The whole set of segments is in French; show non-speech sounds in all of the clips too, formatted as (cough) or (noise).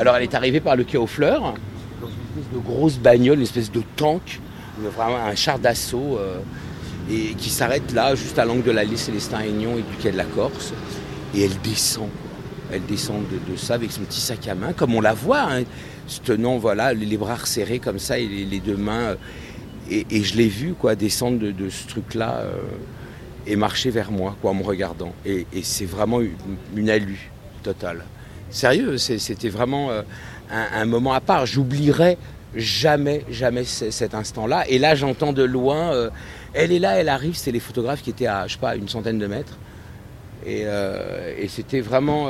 Alors elle est arrivée par le quai aux fleurs, une espèce de grosse bagnole, une espèce de tank, un char d'assaut, euh, et qui s'arrête là, juste à l'angle de l'allée Célestin-Aignan et du quai de la Corse. Et elle descend. Elle descend de, ça avec son petit sac à main, comme on la voit, hein, se tenant voilà, les bras resserrés comme ça et les, deux mains. Et, je l'ai vue quoi, descendre de, ce truc-là euh, et marcher vers moi quoi, en me regardant. Et, c'est vraiment une, une totale. Sérieux, c'était vraiment euh, un, moment à part. J'oublierai jamais, jamais cet instant-là. Et là, j'entends de loin, euh, elle est là, elle arrive. C'était les photographes qui étaient à, je sais pas, une centaine de mètres. Et, euh, c'était vraiment,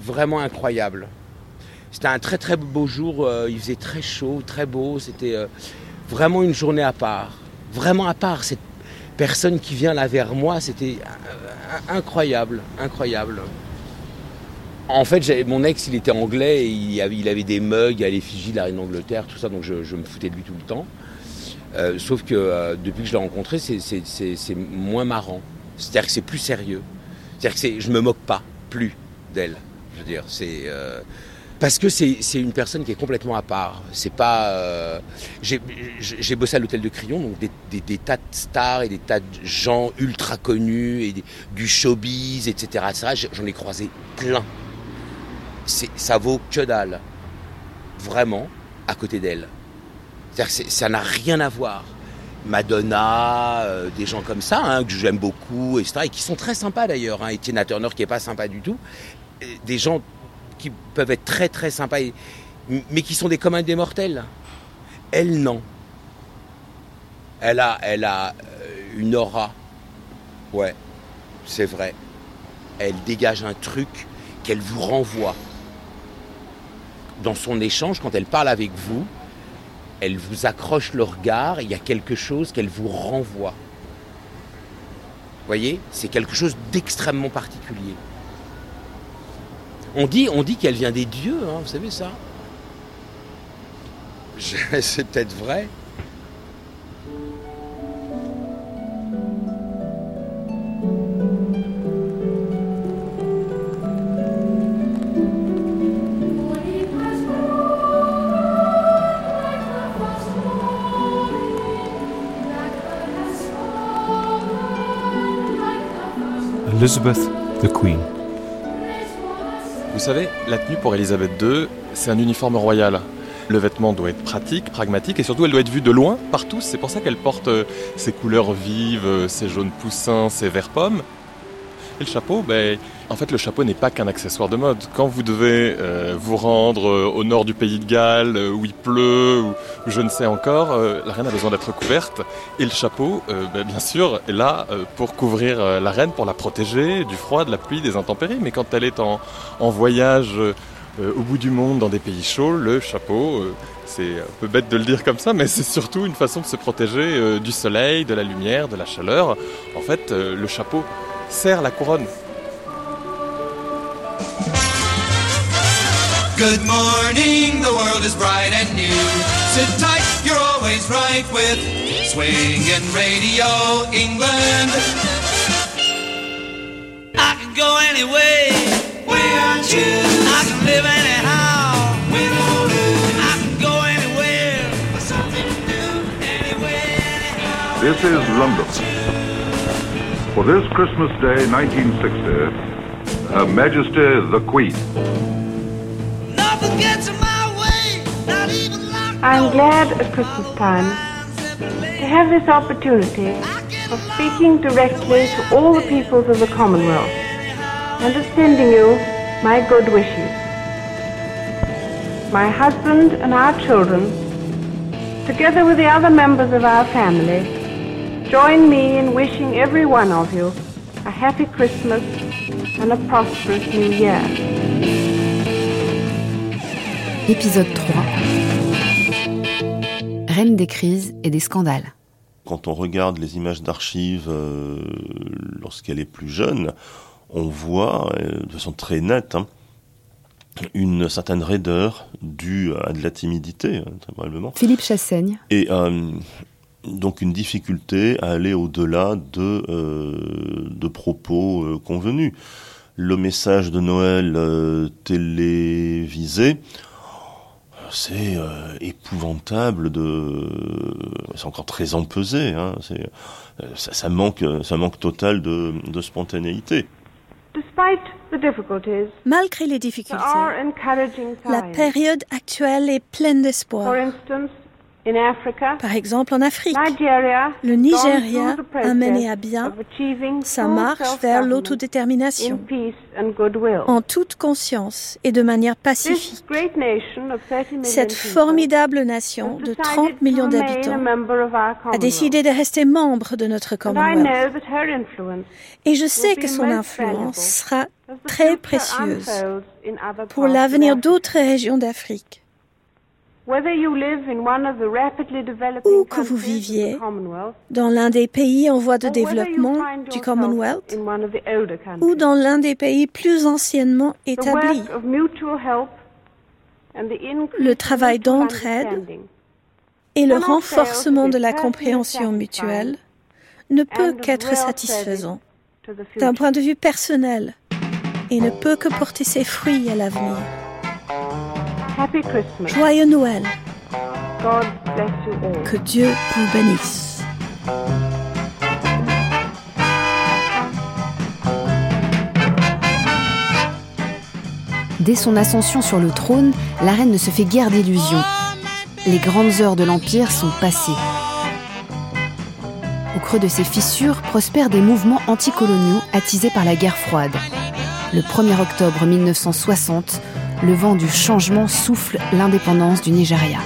vraiment incroyable. C'était un très très beau jour. il faisait très chaud, très beau. C'était vraiment une journée à part. Vraiment à part. Cette personne qui vient là vers moi, c'était incroyable, incroyable. En fait, mon ex, il était anglais et il avait, des mugs à l'effigie de la reine d'Angleterre, tout ça, donc je, me foutais de lui tout le temps. Euh, sauf que euh, depuis que je l'ai rencontré, c'est moins marrant. C'est-à-dire que c'est plus sérieux. C'est-à-dire que je me moque pas plus d'elle. Je veux dire, c'est euh, parce que c'est une personne qui est complètement à part. C'est pas. J'ai bossé à l'hôtel de Crillon, donc des, tas de stars et des tas de gens ultra connus et du showbiz, etc. J'en ai croisé plein ça vaut que dalle, vraiment, à côté d'elle. ça n'a rien à voir. Madonna, euh, des gens comme ça, hein, que j'aime beaucoup, etc., et qui sont très sympas d'ailleurs. Hein, Tina Turner qui n'est pas sympa du tout. Des gens qui peuvent être très très sympas, mais qui sont des communs des mortels. Elle, non. Elle a, elle a euh, une aura. Ouais, c'est vrai. Elle dégage un truc qu'elle vous renvoie dans son échange, quand elle parle avec vous, elle vous accroche le regard, il y a quelque chose qu'elle vous renvoie. Voyez C'est quelque chose d'extrêmement particulier. On dit, on dit qu'elle vient des dieux, hein, vous savez ça? (laughs) C'est peut-être vrai. Elizabeth the Queen. Vous savez, la tenue pour Elizabeth II, c'est un uniforme royal. Le vêtement doit être pratique, pragmatique et surtout elle doit être vue de loin par tous. C'est pour ça qu'elle porte euh, ses couleurs vives, euh, ses jaunes poussins, ses verts pommes. Le chapeau, ben, en fait, le chapeau n'est pas qu'un accessoire de mode. Quand vous devez euh, vous rendre euh, au nord du pays de Galles, euh, où il pleut, ou, je ne sais encore, la reine a besoin d'être couverte. Et le chapeau, ben, bien sûr, est là pour couvrir la reine, pour la protéger du froid, de la pluie, des intempéries. Mais quand elle est en, en voyage au bout du monde, dans des pays chauds, le chapeau, c'est un peu bête de le dire comme ça, mais (laughs) c'est surtout une façon de se protéger du soleil, de la lumière, de la chaleur. En fait, le chapeau sert la couronne. Good morning, the world is bright and new. Sit tight, you're always right with Swinging Radio England. I can go anyway, we are choose. I can live anyhow, we don't lose. I can go anywhere, for something new, anyway, anyhow. This is London. For this Christmas Day 1960, Her Majesty the Queen. I'm glad at Christmas time to have this opportunity of speaking directly to all the peoples of the Commonwealth and of sending you my good wishes. My husband and our children, together with the other members of our family, Join me in wishing every one of you a happy Christmas and a prosperous New Year. Épisode 3 Reine des crises et des scandales. Quand on regarde les images d'archives euh, lorsqu'elle est plus jeune, on voit euh, de façon très nette hein, une certaine raideur due à de la timidité, hein, très probablement. Philippe Chassaigne. Et euh, donc une difficulté à aller au-delà de, euh, de propos euh, convenus. le message de Noël euh, télévisé, c'est euh, épouvantable de c'est encore très empesé hein, euh, ça, ça manque ça manque total de, de spontanéité Despite the difficulties, Malgré les there difficultés, are encouraging la période actuelle est pleine For d'espoir. Par exemple, en Afrique, le Nigeria a mené à bien sa marche vers l'autodétermination en toute conscience et de manière pacifique. great nation of 30 million Cette formidable nation de decided 30 millions d'habitants a décidé de rester membre de notre Commonwealth. Et je sais que son influence sera très précieuse pour l'avenir d'autres régions d'Afrique. Où que vous viviez, Dans l'un des pays en voie de développement du Commonwealth ou dans l'un des pays plus anciennement établis, Le travail d'entraide et le renforcement de la compréhension mutuelle ne peut qu'être satisfaisant. d'un point de vue personnel et ne peut que porter ses fruits à l'avenir. Happy Christmas. Joyeux Noël, God bless you all. que Dieu vous bénisse. Dès son ascension sur le trône, la reine ne se fait guère d'illusions. Les grandes heures de l'Empire sont passées. Au creux de ces fissures prospèrent des mouvements anticoloniaux attisés par la guerre froide. Le 1er octobre 1960, le vent du changement souffle l'indépendance du Nigeria.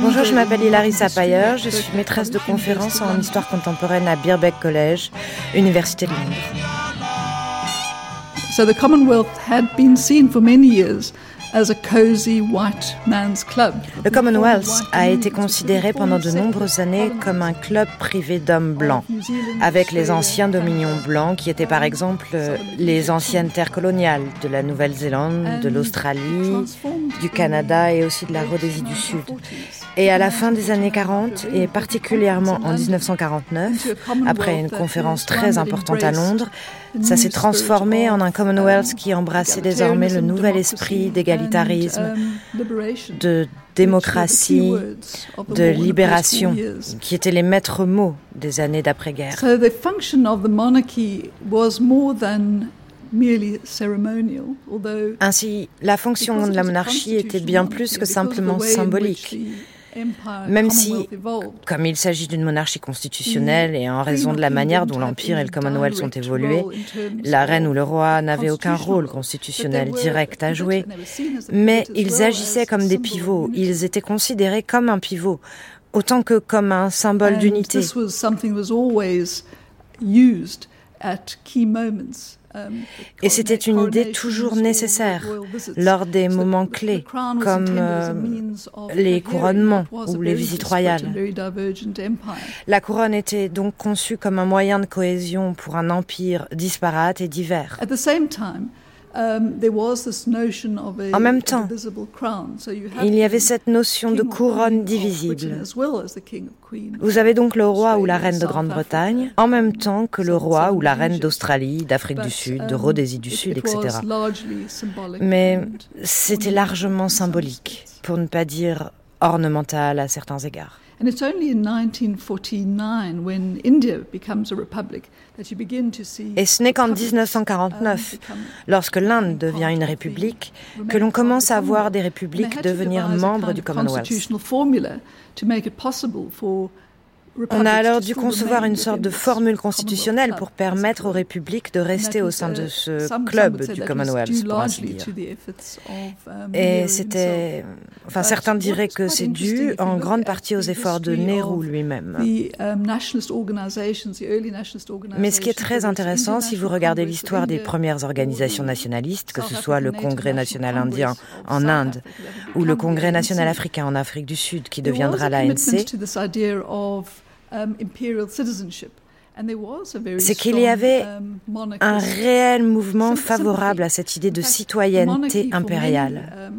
Bonjour, je m'appelle Hilary Hilary Sapayer, je suis maîtresse de conférences en histoire contemporaine à Birkbeck College, Université de Londres. So the Commonwealth had been seen for many years as a cozy white man's club. Le Commonwealth a été considéré pendant de nombreuses années comme un club privé d'hommes blancs, avec les anciens dominions blancs qui étaient par exemple les anciennes terres coloniales de la Nouvelle-Zélande, de l'Australie, du Canada et aussi de la Rhodésie du Sud. Et à la fin des années 40, et particulièrement en 1949, après une conférence très importante à Londres, ça s'est transformé en un Commonwealth qui embrassait désormais le nouvel esprit d'égalitarisme, de démocratie, de libération, qui étaient les maîtres mots des années d'après-guerre. Ainsi, la fonction de la monarchie était bien plus que simplement symbolique. Même si, comme il s'agit d'une monarchie constitutionnelle et en raison de la manière dont l'Empire et le Commonwealth ont évolué, la reine ou le roi n'avaient aucun rôle constitutionnel direct à jouer, mais ils agissaient comme des pivots, ils étaient considérés comme un pivot, autant que comme un symbole d'unité. Et c'était une idée toujours nécessaire lors des moments clés, comme euh, les couronnements ou les visites royales. La couronne était donc conçue comme un moyen de cohésion pour un empire disparate et divers. Um, there was this notion of a En même temps, Il y avait cette notion de couronne divisible. Britain as well as the king or queen of Vous avez donc le roi ou la reine de Grande-Bretagne, en même temps que le roi ou la reine d'Australie, d'Afrique du Sud, de um, Rhodésie du Sud, etc. was largely symbolic Mais c'était ornamental largement symbolique, pour ne pas dire ornemental à certains égards. And it's only in 1949, when India becomes a republic, that you begin to see Et ce n'est qu'en republics, um, 1949, become lorsque l'Inde devient une république, que l'on commence à voir des républiques devenir membres du Commonwealth. On a alors dû concevoir une sorte de formule constitutionnelle pour permettre aux républiques de rester au sein de ce club du Commonwealth, pour ainsi dire. Et c'était... Enfin, certains diraient que c'est dû en grande partie aux efforts de Nehru lui-même. Mais ce qui est très intéressant, si vous regardez l'histoire des premières organisations nationalistes, que ce soit le Congrès national indien en Inde ou le Congrès national africain en Afrique du Sud, qui deviendra l'ANC, c'est qu'il y avait un réel mouvement favorable à cette idée de citoyenneté impériale.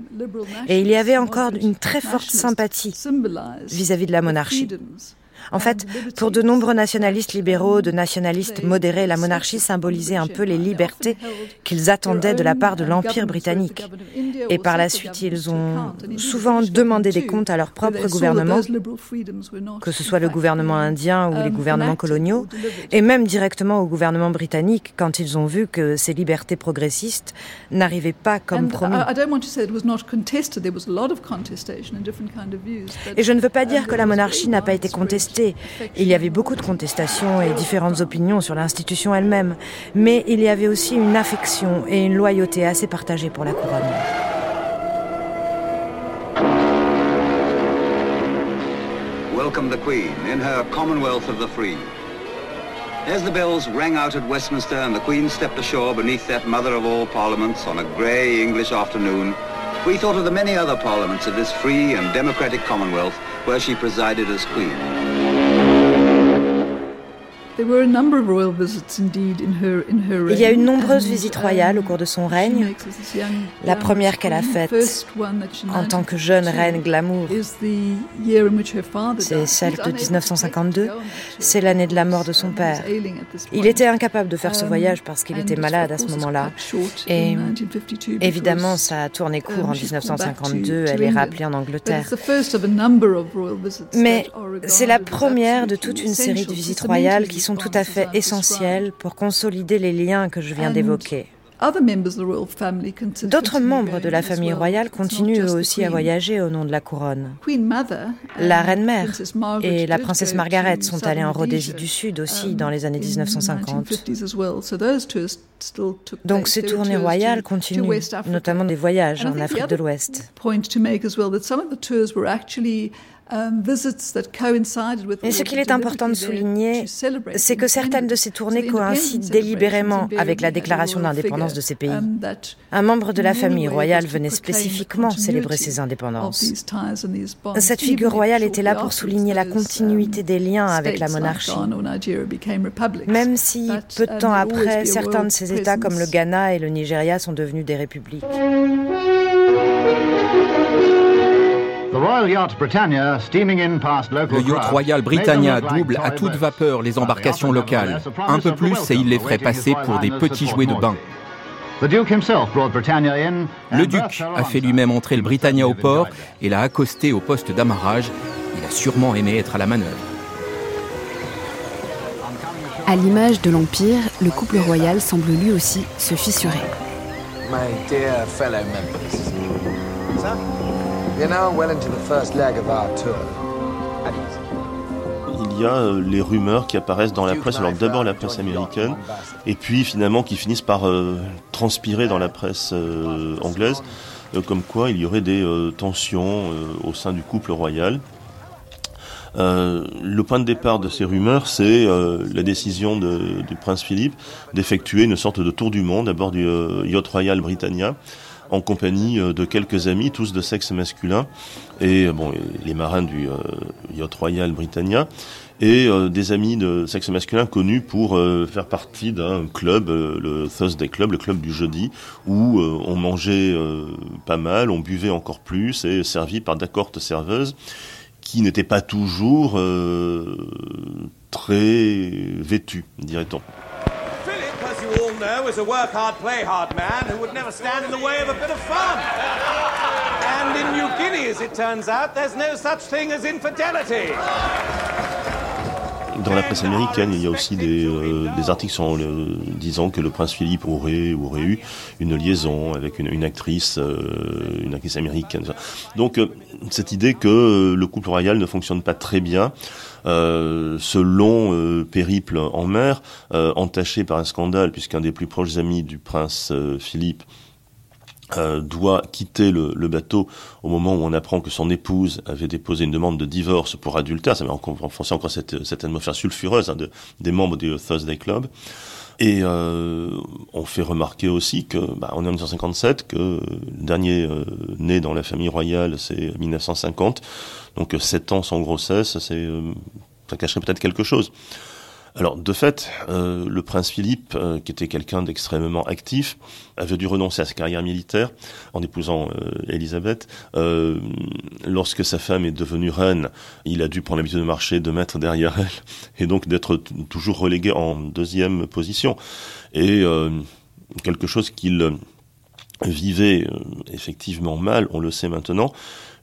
Et il y avait encore une très forte sympathie vis-à-vis de la monarchie. En fait, pour de nombreux nationalistes libéraux, de nationalistes modérés, la monarchie symbolisait un peu les libertés qu'ils attendaient de la part de l'Empire britannique. Et par la suite, ils ont souvent demandé des comptes à leur propre gouvernement, que ce soit le gouvernement indien ou les gouvernements coloniaux, et même directement au gouvernement britannique quand ils ont vu que ces libertés progressistes n'arrivaient pas comme promis. Et je ne veux pas dire que la monarchie n'a pas été contestée. Il y avait beaucoup de contestations et différentes opinions sur l'institution elle-même, mais il y avait aussi une affection et une loyauté assez partagées pour la couronne. Welcome the Queen in her Commonwealth of the Free. As the bells rang out at Westminster and the Queen stepped ashore beneath that mother of all parliaments on a grey English afternoon, we thought of the many other parliaments of this free and democratic Commonwealth where she presided as Queen. Il y a eu nombreuses visites royales au cours de son règne. La première qu'elle a faite en tant que jeune reine glamour, c'est celle de 1952. C'est l'année de la mort de son père. Il était incapable de faire ce voyage parce qu'il était malade à ce moment-là. Et évidemment, ça a tourné court en 1952. Elle est rappelée en Angleterre. Mais c'est la première de toute une série de visites royales qui sont tout à fait essentielles pour consolider les liens que je viens d'évoquer. D'autres membres de la famille royale continuent eux aussi à voyager au nom de la couronne. La reine mère et la princesse Margaret sont allées en Rhodésie du Sud aussi dans les années 1950. Donc ces tournées royales continuent, notamment des voyages en Afrique de l'Ouest. Um, Et ce qu'il est important de souligner, c'est que certaines de ces tournées coïncident délibérément avec la déclaration d'indépendance de ces pays. Um, Un membre de la famille royale venait spécifiquement célébrer ces indépendances. Cette figure royale était là pour souligner la continuité des liens avec la monarchie. Même si, peu de temps après, certains de ces États comme le Ghana et le Nigeria sont devenus des républiques. Le yacht Royal Britannia double à toute vapeur les embarcations locales. Un peu plus et il les ferait passer pour des petits jouets de bain. Le duc a fait lui-même entrer le Britannia au port et l'a accosté au poste d'amarrage. Il a sûrement aimé être à la manœuvre. À l'image de l'Empire, le couple royal semble lui aussi se fissurer. Il y a euh, les rumeurs qui apparaissent dans la presse, alors d'abord la presse américaine, et puis finalement qui finissent par euh, transpirer dans la presse euh, anglaise, comme quoi il y aurait des tensions au sein du couple royal. le point de départ de ces rumeurs, c'est la décision du prince Philippe d'effectuer une sorte de tour du monde à bord du yacht Royal Britannia en compagnie euh, de quelques amis, tous de sexe masculin, et euh, bon, les marins du euh, yacht Royal Britannia, et des amis de sexe masculin connus pour faire partie d'un club, le Thursday Club, le club du jeudi, où on mangeait pas mal, on buvait encore plus, et servi par d'accordes serveuses qui n'étaient pas toujours très vêtues, dirait-on. Know is a work hard, play hard man who would never stand in the way of a bit of fun. And in New Guinea, as it turns out, there's no such thing as infidelity. Dans la presse américaine, il y a aussi des, euh, des articles sont, euh, disant que le prince Philippe aurait, aurait eu une liaison avec une, une actrice, euh, une actrice américaine. Donc euh, cette idée que le couple royal ne fonctionne pas très bien, euh, ce long euh, périple en mer, euh, entaché par un scandale, puisqu'un des plus proches amis du prince Philippe doit quitter le, bateau au moment où on apprend que son épouse avait déposé une demande de divorce pour adultère. Ça met renforcé encore cette, cette atmosphère sulfureuse hein, de, des membres du Thursday Club. Et on fait remarquer aussi que, bah, on est en 1957, que le dernier né dans la famille royale, c'est 1950. Donc 7 ans sans grossesse, c'est, euh, ça cacherait peut-être quelque chose. Alors, de fait, euh, le prince Philippe, euh, qui était quelqu'un d'extrêmement actif, avait dû renoncer à sa carrière militaire en épousant euh, Élisabeth. Euh, lorsque sa femme est devenue reine, il a dû prendre l'habitude de marcher de mètres derrière elle, (laughs) et donc d'être toujours relégué en deuxième position. Et quelque chose qu'il vivait effectivement mal, on le sait maintenant,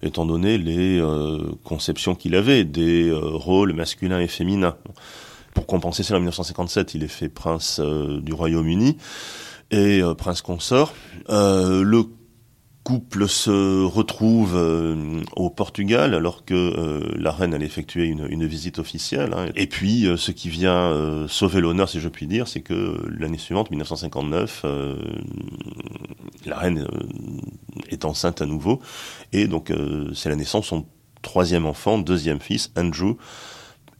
étant donné les conceptions qu'il avait des rôles masculins et féminins. Pour compenser cela, en 1957, il est fait prince euh, du Royaume-Uni et euh, prince consort. Euh, le couple se retrouve au Portugal alors que la reine allait effectuer une, visite officielle. Hein. Et puis, ce qui vient sauver l'honneur, si je puis dire, c'est que l'année suivante, 1959, la reine est enceinte à nouveau. Et donc, c'est la naissance de son troisième enfant, deuxième fils, Andrew,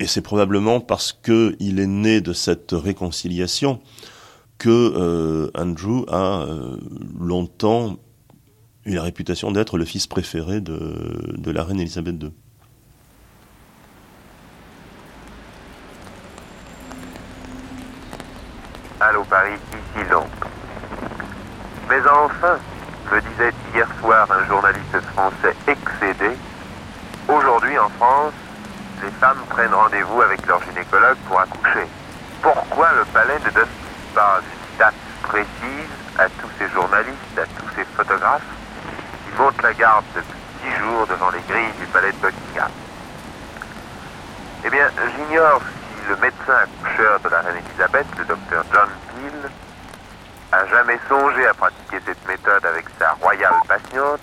et c'est probablement parce qu'il est né de cette réconciliation que euh, Andrew a euh, longtemps eu la réputation d'être le fils préféré de, de la reine Elisabeth II. Allô Paris, ici Londres. Mais enfin, me disait hier soir un journaliste français excédé, aujourd'hui en France, les femmes prennent rendez-vous avec leur gynécologue pour accoucher. Pourquoi le palais ne donne pas une date précise à tous ces journalistes, à tous ces photographes qui montent la garde depuis dix jours devant les grilles du palais de Buckingham? Eh bien, j'ignore si le médecin accoucheur de la reine Elisabeth, le docteur John Peel, a jamais songé à pratiquer cette méthode avec sa royale patiente,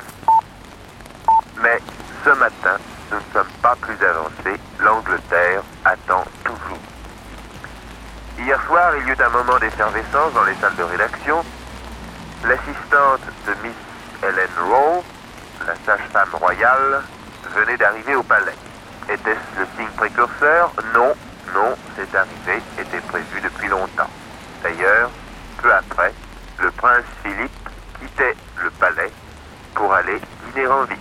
mais ce matin, nous ne sommes pas plus avancés. L'Angleterre attend toujours. Hier soir, il y eut un moment d'effervescence dans les salles de rédaction. L'assistante de Miss Helen Rowe, la sage-femme royale, venait d'arriver au palais. Était-ce le signe précurseur? Non, non, cette arrivée était prévue depuis longtemps. D'ailleurs, peu après, le prince Philippe quittait le palais pour aller dîner en ville.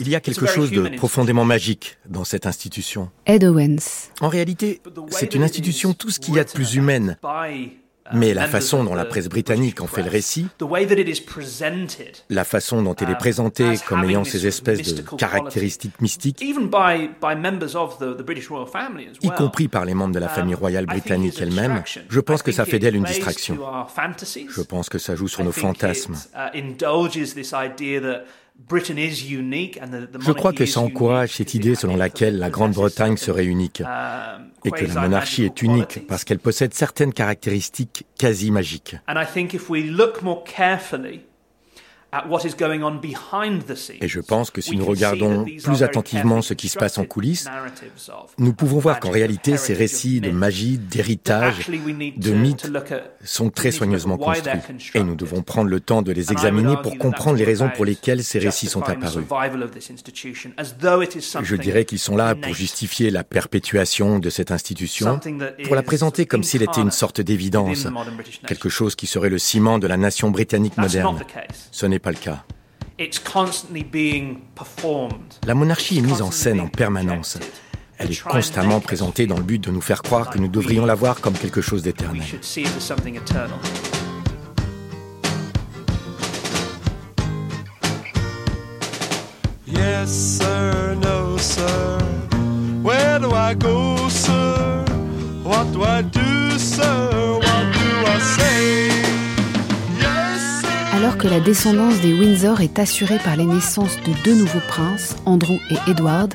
Il y a quelque chose de profondément magique dans cette institution. Ed Owens. En réalité, c'est une institution tout ce qu'il y a de plus humaine mais la façon dont la presse britannique en fait le récit, la façon dont elle est présentée comme ayant ces espèces de caractéristiques mystiques, y compris par les membres de la famille royale britannique elle-même, je pense que ça fait d'elle une distraction. Je pense que ça joue sur nos fantasmes. Je crois que ça encourage cette idée selon laquelle la Grande-Bretagne serait unique et que la monarchie est unique parce qu'elle possède certaines caractéristiques quasi magiques. Et je pense que si nous regardons plus attentivement ce qui se passe en coulisses, nous pouvons voir qu'en réalité, ces récits de magie, d'héritage, de mythes sont très soigneusement construits. Et nous devons prendre le temps de les examiner pour comprendre les raisons pour lesquelles ces récits sont apparus. Je dirais qu'ils sont là pour justifier la perpétuation de cette institution, pour la présenter comme s'il était une sorte d'évidence, quelque chose qui serait le ciment de la nation britannique moderne. Ce n'est pas le cas. La monarchie est mise en scène en permanence. Elle est constamment présentée dans le but de nous faire croire que nous devrions la voir comme quelque chose d'éternel. Yes, sir, no, sir. Where do I go, sir? What do I do, sir? La descendance des Windsor est assurée par les naissances de deux nouveaux princes, Andrew et Edward,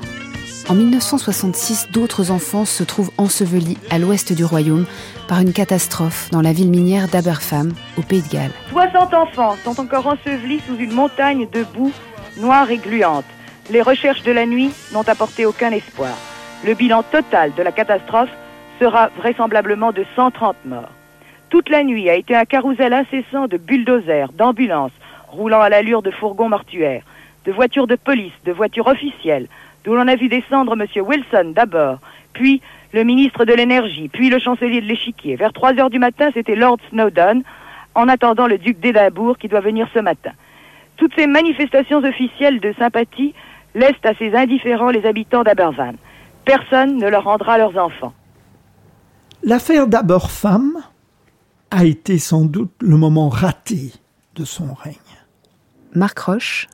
en 1966, d'autres enfants se trouvent ensevelis à l'ouest du royaume par une catastrophe dans la ville minière d'Aberfam, au Pays de Galles. 60 enfants sont encore ensevelis sous une montagne de boue noire et gluante. Les recherches de la nuit n'ont apporté aucun espoir. Le bilan total de la catastrophe sera vraisemblablement de 130 morts. Toute la nuit a été un carrousel incessant de bulldozers, d'ambulances, roulant à l'allure de fourgons mortuaires, de voitures de police, de voitures officielles, d'où l'on a vu descendre M. Wilson d'abord, puis le ministre de l'Énergie, puis le chancelier de l'Échiquier. Vers 3 heures du matin, c'était Lord Snowdon, en attendant le duc d'Édimbourg qui doit venir ce matin. Toutes ces manifestations officielles de sympathie laissent à ces indifférents les habitants d'Abervan. Personne ne leur rendra leurs enfants. L'affaire d'abord femme a été sans doute le moment raté de son règne. Marc Roche.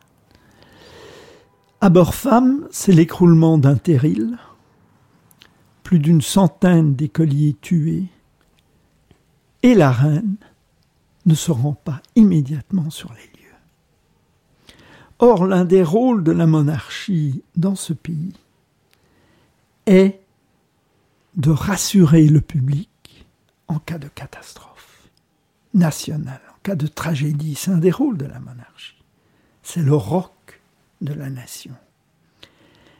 Abord femme, c'est l'écroulement d'un terril, plus d'une centaine d'écoliers tués, et la reine ne se rend pas immédiatement sur les lieux. Or, l'un des rôles de la monarchie dans ce pays est de rassurer le public en cas de catastrophe nationale, en cas de tragédie. C'est un des rôles de la monarchie. C'est le roc de la nation.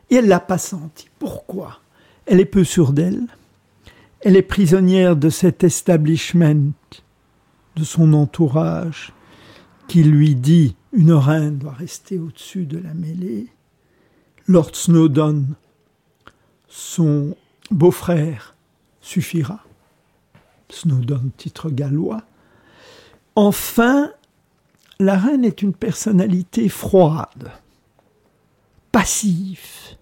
Et elle l'a pas senti. Pourquoi? Elle est peu sûre d'elle. Elle est prisonnière de cet establishment, de son entourage, qui lui dit une reine doit rester au-dessus de la mêlée. Lord Snowdon, son beau-frère, suffira. Snowdon, titre gallois. Enfin, la reine est une personnalité froide, passive,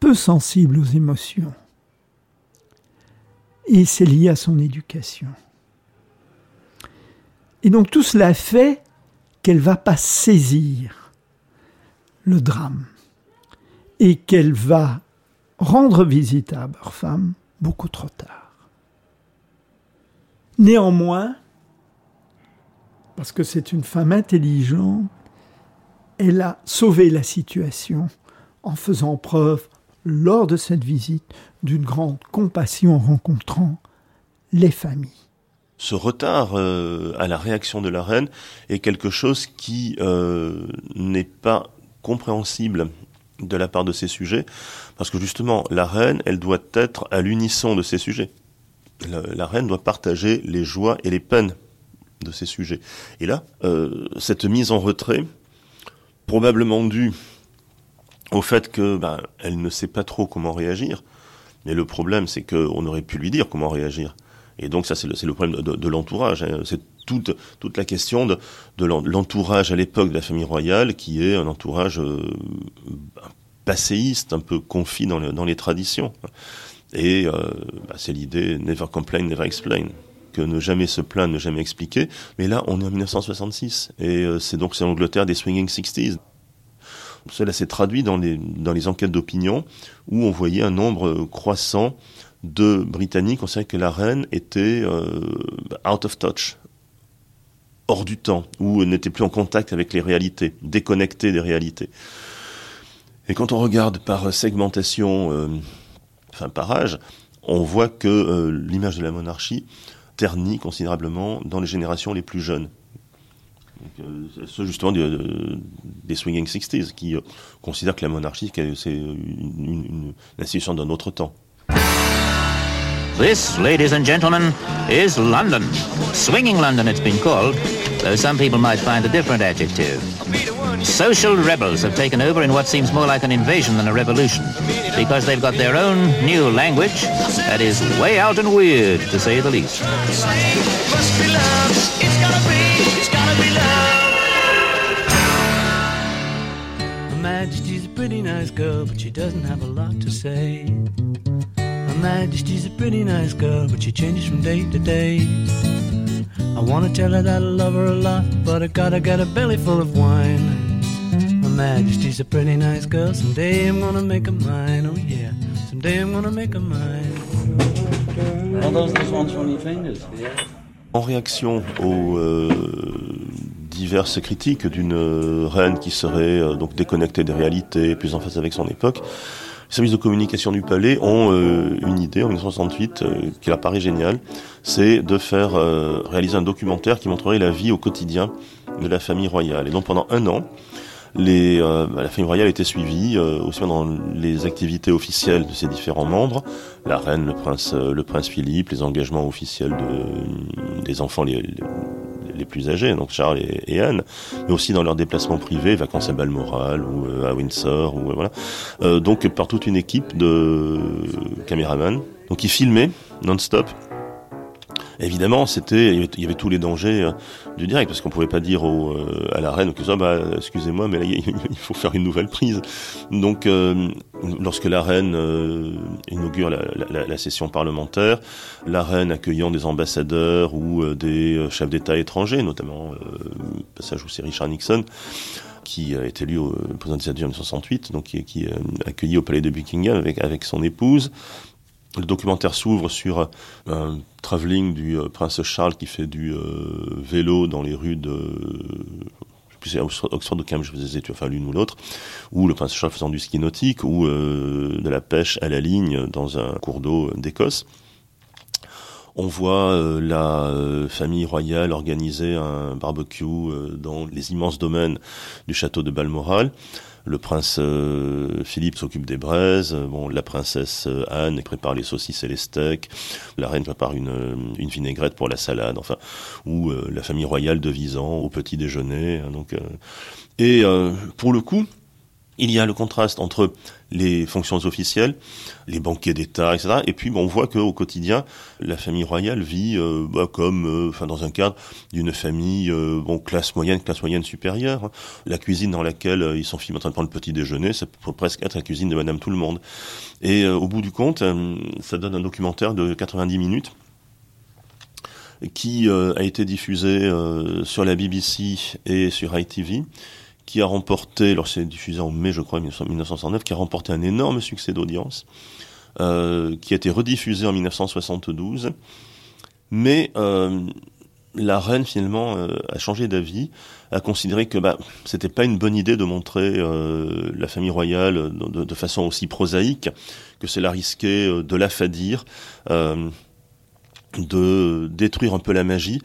peu sensible aux émotions. Et c'est lié à son éducation. Et donc tout cela fait qu'elle va pas saisir le drame et qu'elle va rendre visite à femme beaucoup trop tard. Néanmoins, parce que c'est une femme intelligente, elle a sauvé la situation en faisant preuve, lors de cette visite, d'une grande compassion en rencontrant les familles. Ce retard euh, à la réaction de la reine est quelque chose qui euh, n'est pas compréhensible de la part de ses sujets, parce que justement, la reine, elle doit être à l'unisson de ses sujets. La, reine doit partager les joies et les peines de ses sujets. Et là, euh, cette mise en retrait, probablement due au fait que ben, elle ne sait pas trop comment réagir, mais le problème, c'est qu'on aurait pu lui dire comment réagir. Et donc ça, c'est le, problème de, l'entourage. Hein. C'est toute, toute la question de, de l'entourage à l'époque de la famille royale, qui est un entourage euh, passéiste, un peu confit dans, dans les traditions. Et euh, bah, c'est l'idée never complain, never explain ne jamais se plaindre, ne jamais expliquer. Mais là, on est en 1966, et euh, c'est donc c'est l'Angleterre des swinging 60s. Cela s'est traduit dans les, dans les enquêtes d'opinion, où on voyait un nombre croissant de Britanniques considéraient que la reine était euh, out of touch, hors du temps, ou n'était plus en contact avec les réalités, déconnectée des réalités. Et quand on regarde par segmentation, euh, enfin par âge, on voit que euh, l'image de la monarchie ternit considérablement dans les générations les plus jeunes. C'est justement des, swinging 60s qui considèrent que la monarchie c'est une institution d'un autre temps. This, ladies and gentlemen, is London. Swinging London, it's been called, though some people might find a different adjective. Social rebels have taken over in what seems more like an invasion than a revolution, because they've got their own new language that is way out and weird, to say the least. Her Majesty's a pretty nice girl, but she doesn't have a lot to say. Her Majesty's a pretty nice girl, but she changes from day to day. I wanna tell her that I love her a lot, but I gotta get a belly full of wine. Her Majesty's a pretty nice girl, someday I'm gonna make her mine, oh yeah, someday I'm gonna make her mine. Are those the ones from your fingers? En réaction aux euh, diverses critiques d'une euh, reine qui serait euh, donc déconnectée des réalités, plus en face avec son époque, les services de communication du palais ont euh, une idée en 1968 euh, qui leur paraît géniale, c'est de faire euh, réaliser un documentaire qui montrerait la vie au quotidien de la famille royale. Et donc pendant un an, les, bah, la famille royale était suivie aussi bien dans les activités officielles de ses différents membres, la reine, le prince, le prince Philippe, les engagements officiels de, des enfants les, plus âgés, donc Charles et, Anne, mais aussi dans leurs déplacements privés, vacances à Balmoral ou euh, à Windsor, ou euh, voilà. Euh, donc par toute une équipe de caméramans, donc ils filmaient non-stop Évidemment, c'était, il y avait tous les dangers euh, du direct, parce qu'on pouvait pas dire au, euh, à la reine que ça, bah, excusez-moi, mais là, (laughs) il faut faire une nouvelle prise. Donc, euh, lorsque la reine inaugure la, la, la, session parlementaire, la reine accueillant des ambassadeurs ou des chefs d'État étrangers, notamment passage où c'est Richard Nixon, qui est élu au président des États-Unis en 1968, donc qui, qui est accueilli au palais de Buckingham avec, avec son épouse. Le documentaire s'ouvre sur un travelling du euh, prince Charles qui fait du euh, vélo dans les rues de c'est Oxford ou Cambridge, je faisais enfin l'une ou l'autre, ou le prince Charles faisant du ski nautique, ou euh, de la pêche à la ligne dans un cours d'eau d'Écosse. On voit la famille royale organiser un barbecue dans les immenses domaines du château de Balmoral. Le prince euh, Philippe s'occupe des braises. Bon, la princesse euh, Anne prépare les saucisses et les steaks. La reine prépare une, euh, une vinaigrette pour la salade. Enfin, ou la famille royale de Visan au petit déjeuner. Hein, donc, et pour le coup, il y a le contraste entre les fonctions officielles, les banquets d'État, etc. Et puis, bon, on voit qu'au quotidien, la famille royale vit euh, bah, comme, euh, enfin, dans un cadre d'une famille, euh, bon, classe moyenne, classe moyenne supérieure. La cuisine dans laquelle ils sont filmés en train de prendre le petit déjeuner, ça peut presque être la cuisine de Madame Tout le Monde. Et au bout du compte, ça donne un documentaire de 90 minutes qui a été diffusé sur la BBC et sur ITV qui a remporté, lorsqu'il diffusé en mai, je crois, 1969, qui a remporté un énorme succès d'audience, euh, qui a été rediffusé en 1972. Mais euh, la reine finalement euh, a changé d'avis, a considéré que bah, c'était pas une bonne idée de montrer la famille royale de, façon aussi prosaïque, que cela risquait euh, de l'affadir, euh, de détruire un peu la magie.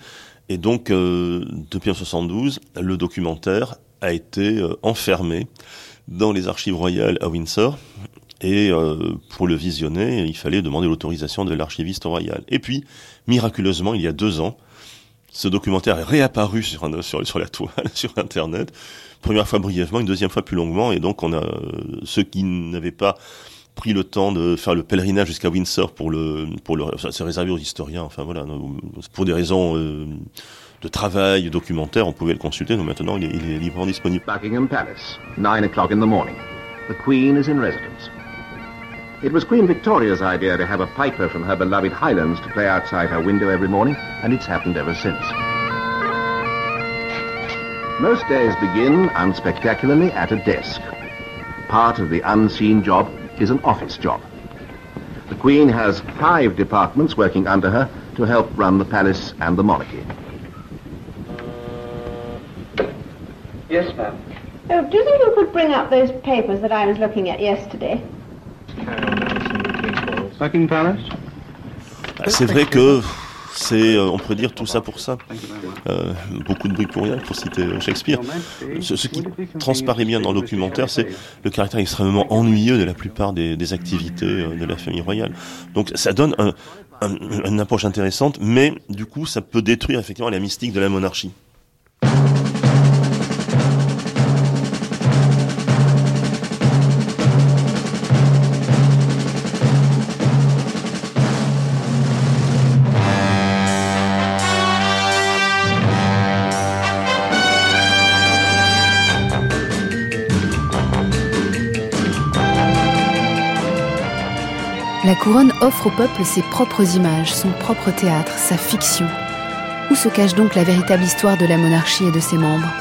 Et donc, depuis 1972, le documentaire a été euh, enfermé dans les archives royales à Windsor. Et euh, pour le visionner, il fallait demander l'autorisation de l'archiviste royal. Et puis, miraculeusement, il y a deux ans, ce documentaire est réapparu sur, sur, sur la toile, (laughs) sur Internet. Première fois brièvement, une deuxième fois plus longuement. Et donc, on a euh, ceux qui n'avaient pas pris le temps de faire le pèlerinage jusqu'à Windsor pour le pour le c'est réservé aux historiens enfin voilà pour des raisons euh, de travail documentaire, on pouvait le consulter, donc maintenant il est, il est librement disponible. Buckingham Palace, 9 o'clock in the morning. The Queen is in residence. It was Queen Victoria's idea to have a piper from her beloved Highlands to play outside her window every morning, and it's happened ever since. Most days begin unspectacularly at a desk. Part of the unseen job is an office job. The Queen has five departments working under her to help run the palace and the monarchy. Yes, ma'am. Oh, do you think you could bring up those papers that I was looking at yesterday? Buckingham Palace? C'est vrai que c'est, euh, on pourrait dire tout ça pour ça. Euh, beaucoup de bruit pour rien, pour citer euh, Shakespeare. Ce, ce, qui transparaît bien dans le documentaire, c'est le caractère extrêmement ennuyeux de la plupart des, des activités de la famille royale. Donc ça donne un, un, une approche intéressante, mais du coup ça peut détruire effectivement la mystique de la monarchie. Couronne offre au peuple ses propres images, son propre théâtre, sa fiction. Où se cache donc la véritable histoire de la monarchie et de ses membres?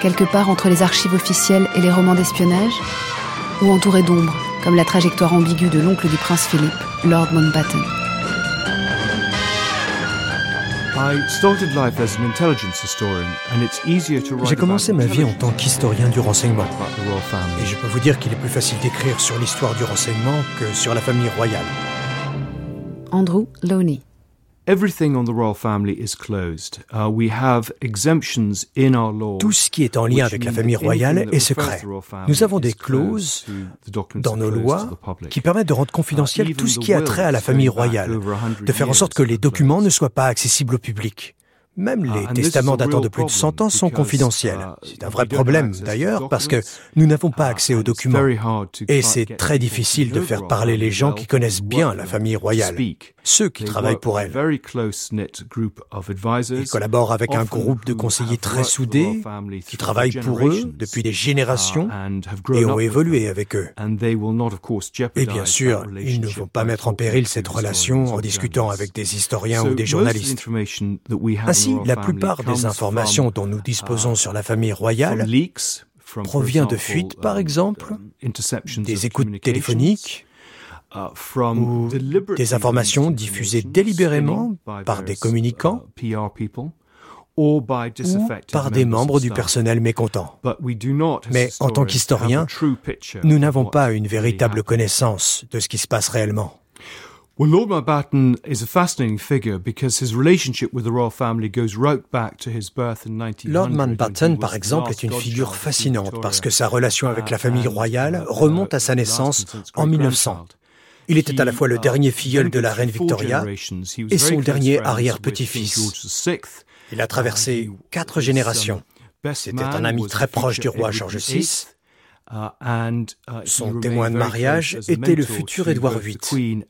Quelque part entre les archives officielles et les romans d'espionnage? Ou entouré d'ombre, comme la trajectoire ambiguë de l'oncle du prince Philippe, Lord Mountbatten? J'ai commencé ma vie en tant qu'historien du renseignement. Et je peux vous dire qu'il est plus facile d'écrire sur l'histoire du renseignement que sur la famille royale. Andrew Loney. Everything on the royal family is closed. Uh, we have exemptions in our law. Tout ce qui est en lien avec la famille royale est secret. Nous avons des clauses dans nos lois qui permettent de rendre confidentiel uh, tout ce qui a trait à la famille royale, de faire en sorte que les documents ne soient pas accessibles au public. Même les testaments datant de plus de 100 ans sont confidentiels. C'est un vrai problème d'ailleurs parce que nous n'avons pas accès aux documents. Et c'est très difficile de faire parler les gens qui connaissent bien la famille royale, ceux qui travaillent pour elle. Ils collaborent avec un groupe de conseillers très soudés qui travaillent pour eux depuis des générations et ont évolué avec eux. Et bien sûr, ils ne vont pas mettre en péril cette relation en discutant avec des historiens ou des journalistes. Ainsi, la plupart des informations dont nous disposons sur la famille royale provient de fuites, par exemple, des écoutes téléphoniques, ou des informations diffusées délibérément par des communicants ou par des membres du personnel mécontent. Mais en tant qu'historien, nous n'avons pas une véritable connaissance de ce qui se passe réellement. Lord Mountbatten is a fascinating figure because his relationship with the royal family goes right back to his birth in 1900. Lord Mountbatten, par exemple, est une figure fascinante parce que sa relation avec la famille royale remonte à sa naissance en 1900. Il était à la fois le dernier filleul de la reine Victoria et son dernier arrière-petit-fils. Il a traversé quatre générations. C'était un ami très proche du roi George VI son témoin de mariage était le futur Édouard VIII.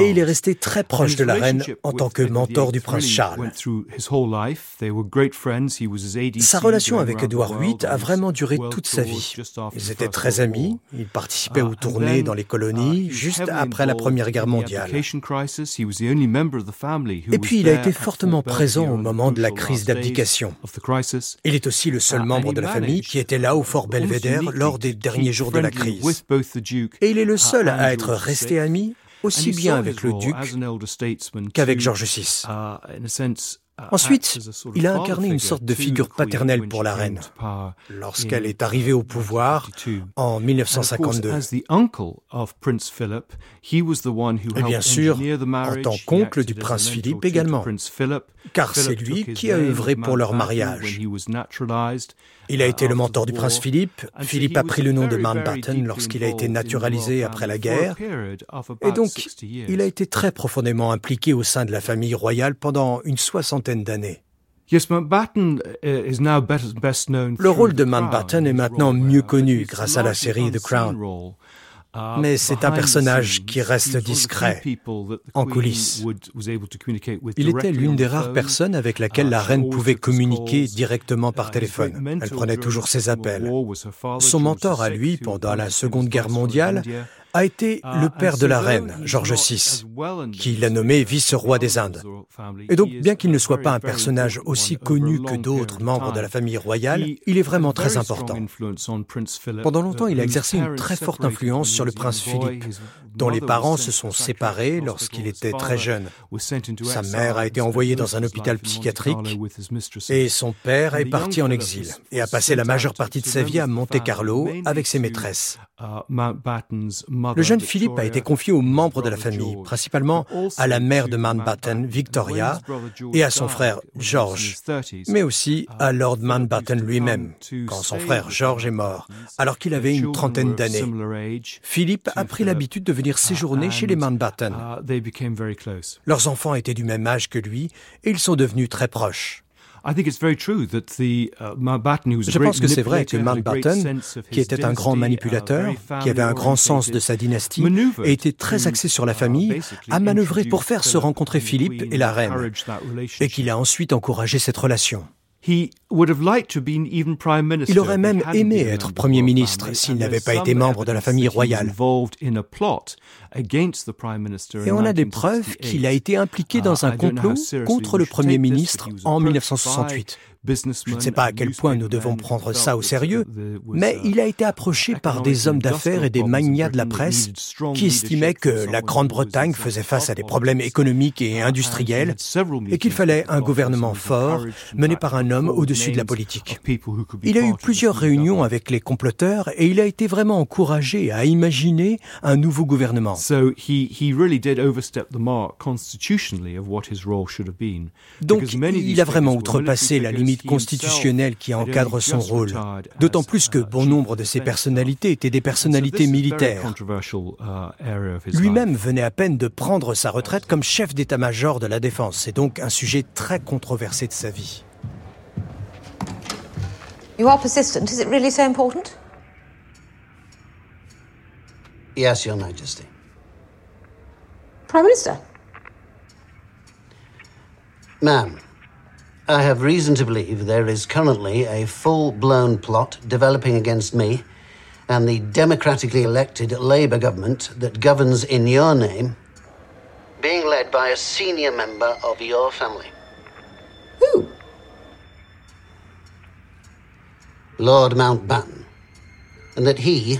Et il est resté très proche de la reine en tant que mentor du prince Charles. Sa relation avec Édouard VIII a vraiment duré toute sa vie. Ils étaient très amis, ils participaient aux tournées dans les colonies juste après la Première Guerre mondiale. Et puis il a été fortement présent au moment de la crise d'abdication. Il est aussi le seul membre de la famille qui était là au fort Belvédère lors des derniers jours de la crise. Et il est le seul à être resté ami aussi bien avec le duc qu'avec George VI. Ensuite, il a incarné une sorte de figure paternelle pour la reine lorsqu'elle est arrivée au pouvoir en 1952. Et bien sûr, en tant qu'oncle du prince Philippe également, car c'est lui qui a œuvré pour leur mariage. Il a été le mentor du prince Philippe. Philippe a pris le nom de Mountbatten lorsqu'il a été naturalisé après la guerre. Et donc, il a été très profondément impliqué au sein de la famille royale pendant une soixantaine d'années. Le rôle de Mountbatten est maintenant mieux connu grâce à la série The Crown. Uh, Mais c'est un personnage qui reste discret, en coulisses. Il était l'une des rares personnes avec laquelle la reine pouvait communiquer directement par téléphone. Elle prenait toujours ses appels. Son mentor à lui, pendant la Seconde Guerre mondiale, a été le père de la reine, George VI, qui l'a nommé vice-roi des Indes. Et donc, bien qu'il ne soit pas un personnage aussi connu que d'autres membres de la famille royale, il est vraiment très important. Pendant longtemps, il a exercé une très forte influence sur le prince Philippe, dont les parents se sont séparés lorsqu'il était très jeune. Sa mère a été envoyée dans un hôpital psychiatrique et son père est parti en exil et a passé la majeure partie de sa vie à Monte Carlo avec ses maîtresses. Le jeune Philippe a été confié aux membres de la famille, principalement à la mère de Mountbatten, Victoria, et à son frère George, mais aussi à Lord Mountbatten lui-même, quand son frère George est mort, alors qu'il avait une trentaine d'années. Philippe a pris l'habitude de venir séjourner chez les Mountbatten. Leurs enfants étaient du même âge que lui et ils sont devenus très proches. Je pense que c'est vrai que Mountbatten, qui était un grand manipulateur, qui avait un grand sens de sa dynastie et était très axé sur la famille, a manœuvré pour faire se rencontrer Philippe et la reine, et qu'il a ensuite encouragé cette relation. Il aurait même aimé être Premier ministre s'il n'avait pas été membre de la famille royale. Et on a des preuves qu'il a été impliqué dans un complot contre le Premier ministre en 1968. Je ne sais pas à quel point nous devons prendre ça au sérieux, mais il a été approché par des hommes d'affaires et des magnats de la presse qui estimaient que la Grande-Bretagne faisait face à des problèmes économiques et industriels et qu'il fallait un gouvernement fort mené par un homme au-dessus de la politique. Il a eu plusieurs réunions avec les comploteurs et il a été vraiment encouragé à imaginer un nouveau gouvernement. Donc il a vraiment outrepassé la limite limite constitutionnelle qui encadre son rôle. D'autant plus que bon nombre de ses personnalités étaient des personnalités militaires. Lui-même venait à peine de prendre sa retraite comme chef d'état-major de la défense. C'est donc un sujet très controversé de sa vie. You are persistent. Is it really so important? Yes, Your Majesty. Prime Minister? Ma'am, I have reason to believe there is currently a full blown plot developing against me and the democratically elected Labour government that governs in your name, being led by a senior member of your family. Who? Lord Mountbatten. And that he,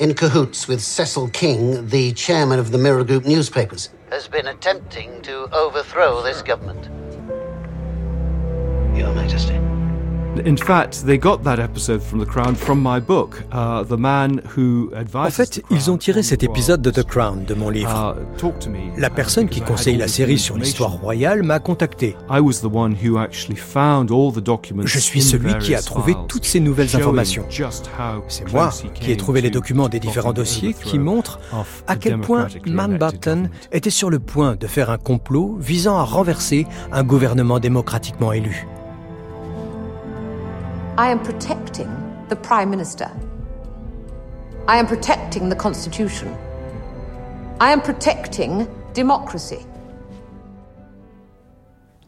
in cahoots with Cecil King, the chairman of the Mirror Group newspapers, has been attempting to overthrow this government. Who en fait, ils ont tiré cet épisode de The Crown de mon livre. Uh, la personne qui conseille la série sur l'histoire royale m'a contacté. Je suis celui qui a trouvé toutes ces nouvelles informations. C'est moi qui ai trouvé les documents des différents dossiers qui montrent à quel point Mountbatten était sur le point de faire un complot visant à renverser un gouvernement démocratiquement élu. I am protecting the Prime Minister. I am protecting the Constitution. I am protecting democracy.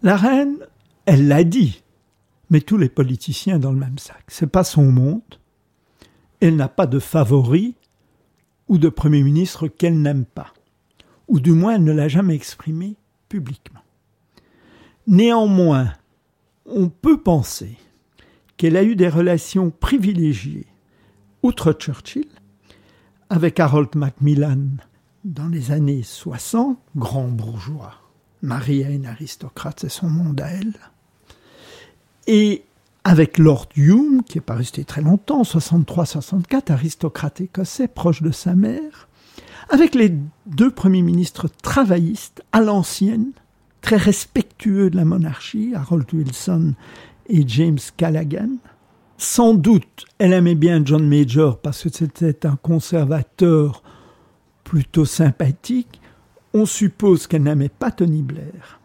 La reine, elle l'a dit, met tous les politiciens dans le même sac. C'est pas son monde. Elle n'a pas de favori ou de premier ministre qu'elle n'aime pas. Ou du moins, elle ne l'a jamais exprimé publiquement. Néanmoins, on peut penser qu'elle a eu des relations privilégiées, outre Churchill, avec Harold Macmillan dans les années 60, grand bourgeois, marié à une aristocrate, c'est son monde à elle, et avec Lord Hume, qui n'est pas resté très longtemps, 63-64, aristocrate écossais, proche de sa mère, avec les deux premiers ministres travaillistes à l'ancienne, très respectueux de la monarchie, Harold Wilson et James Callaghan. Sans doute, elle aimait bien John Major parce que c'était un conservateur plutôt sympathique. On suppose qu'elle n'aimait pas Tony Blair,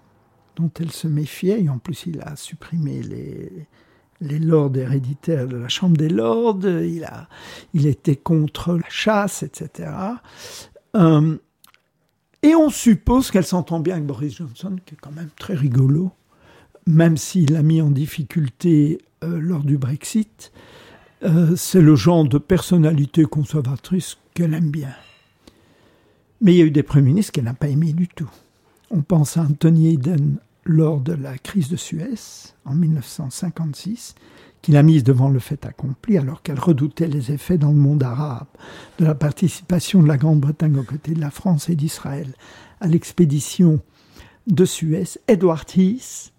dont elle se méfiait, et en plus il a supprimé les, lords héréditaires de la Chambre des Lords, il, a, il était contre la chasse, etc. Euh, et on suppose qu'elle s'entend bien avec Boris Johnson, qui est quand même très rigolo même s'il l'a mis en difficulté euh, lors du Brexit, euh, c'est le genre de personnalité conservatrice qu'elle aime bien. Mais il y a eu des premiers ministres qu'elle n'a pas aimé du tout. On pense à Anthony Eden lors de la crise de Suez en 1956, qu'il a mise devant le fait accompli alors qu'elle redoutait les effets dans le monde arabe de la participation de la Grande-Bretagne aux côtés de la France et d'Israël à l'expédition de Suez. Edward Heath,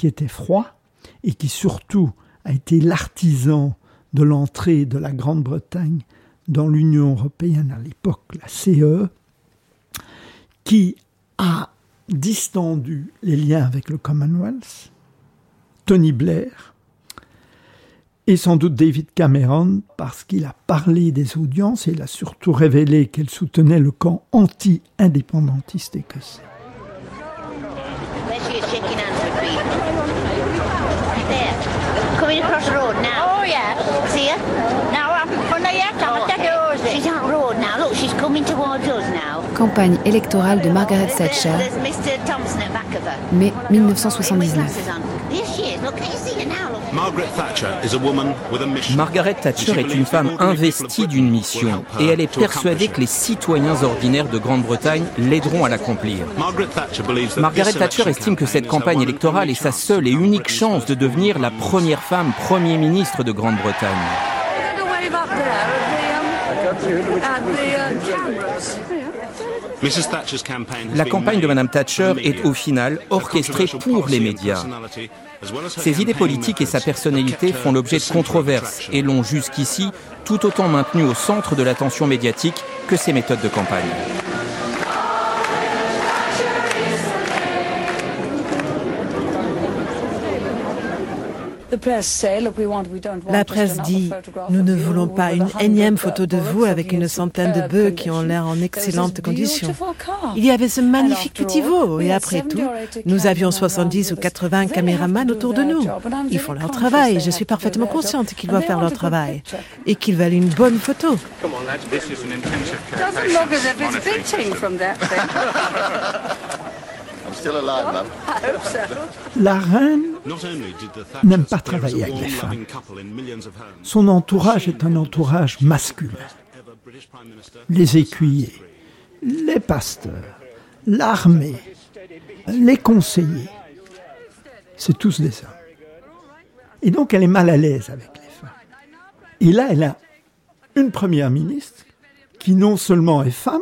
qui était froid et qui surtout a été l'artisan de l'entrée de la Grande-Bretagne dans l'Union européenne à l'époque, la CE, qui a distendu les liens avec le Commonwealth, Tony Blair, et sans doute David Cameron, parce qu'il a parlé des audiences et il a surtout révélé qu'elle soutenait le camp anti-indépendantiste écossais. Campagne électorale de Margaret Thatcher, mai 1979. Margaret Thatcher est une femme investie d'une mission et elle est persuadée que les citoyens ordinaires de Grande-Bretagne l'aideront à l'accomplir. Margaret Thatcher estime que cette campagne électorale est sa seule et unique chance de devenir la première femme Premier ministre de Grande-Bretagne. La campagne de Mme Thatcher est au final orchestrée pour les médias. Ses idées politiques et sa personnalité font l'objet de controverses et l'ont jusqu'ici tout autant maintenu au centre de l'attention médiatique que ses méthodes de campagne. La presse dit, nous ne voulons pas une énième photo de vous avec une centaine de bœufs qui ont l'air en excellentes conditions. Il y avait ce magnifique petit veau et après tout, nous avions 70 ou 80 caméramans autour de nous. Ils font leur travail. Je suis parfaitement consciente qu'ils doivent faire leur travail et qu'ils veulent une bonne photo. (laughs) La reine n'aime pas travailler avec les femmes. Son entourage est un entourage masculin. Les écuyers, les pasteurs, l'armée, les conseillers, c'est tous des hommes. Et donc elle est mal à l'aise avec les femmes. Et là, elle a une première ministre qui non seulement est femme,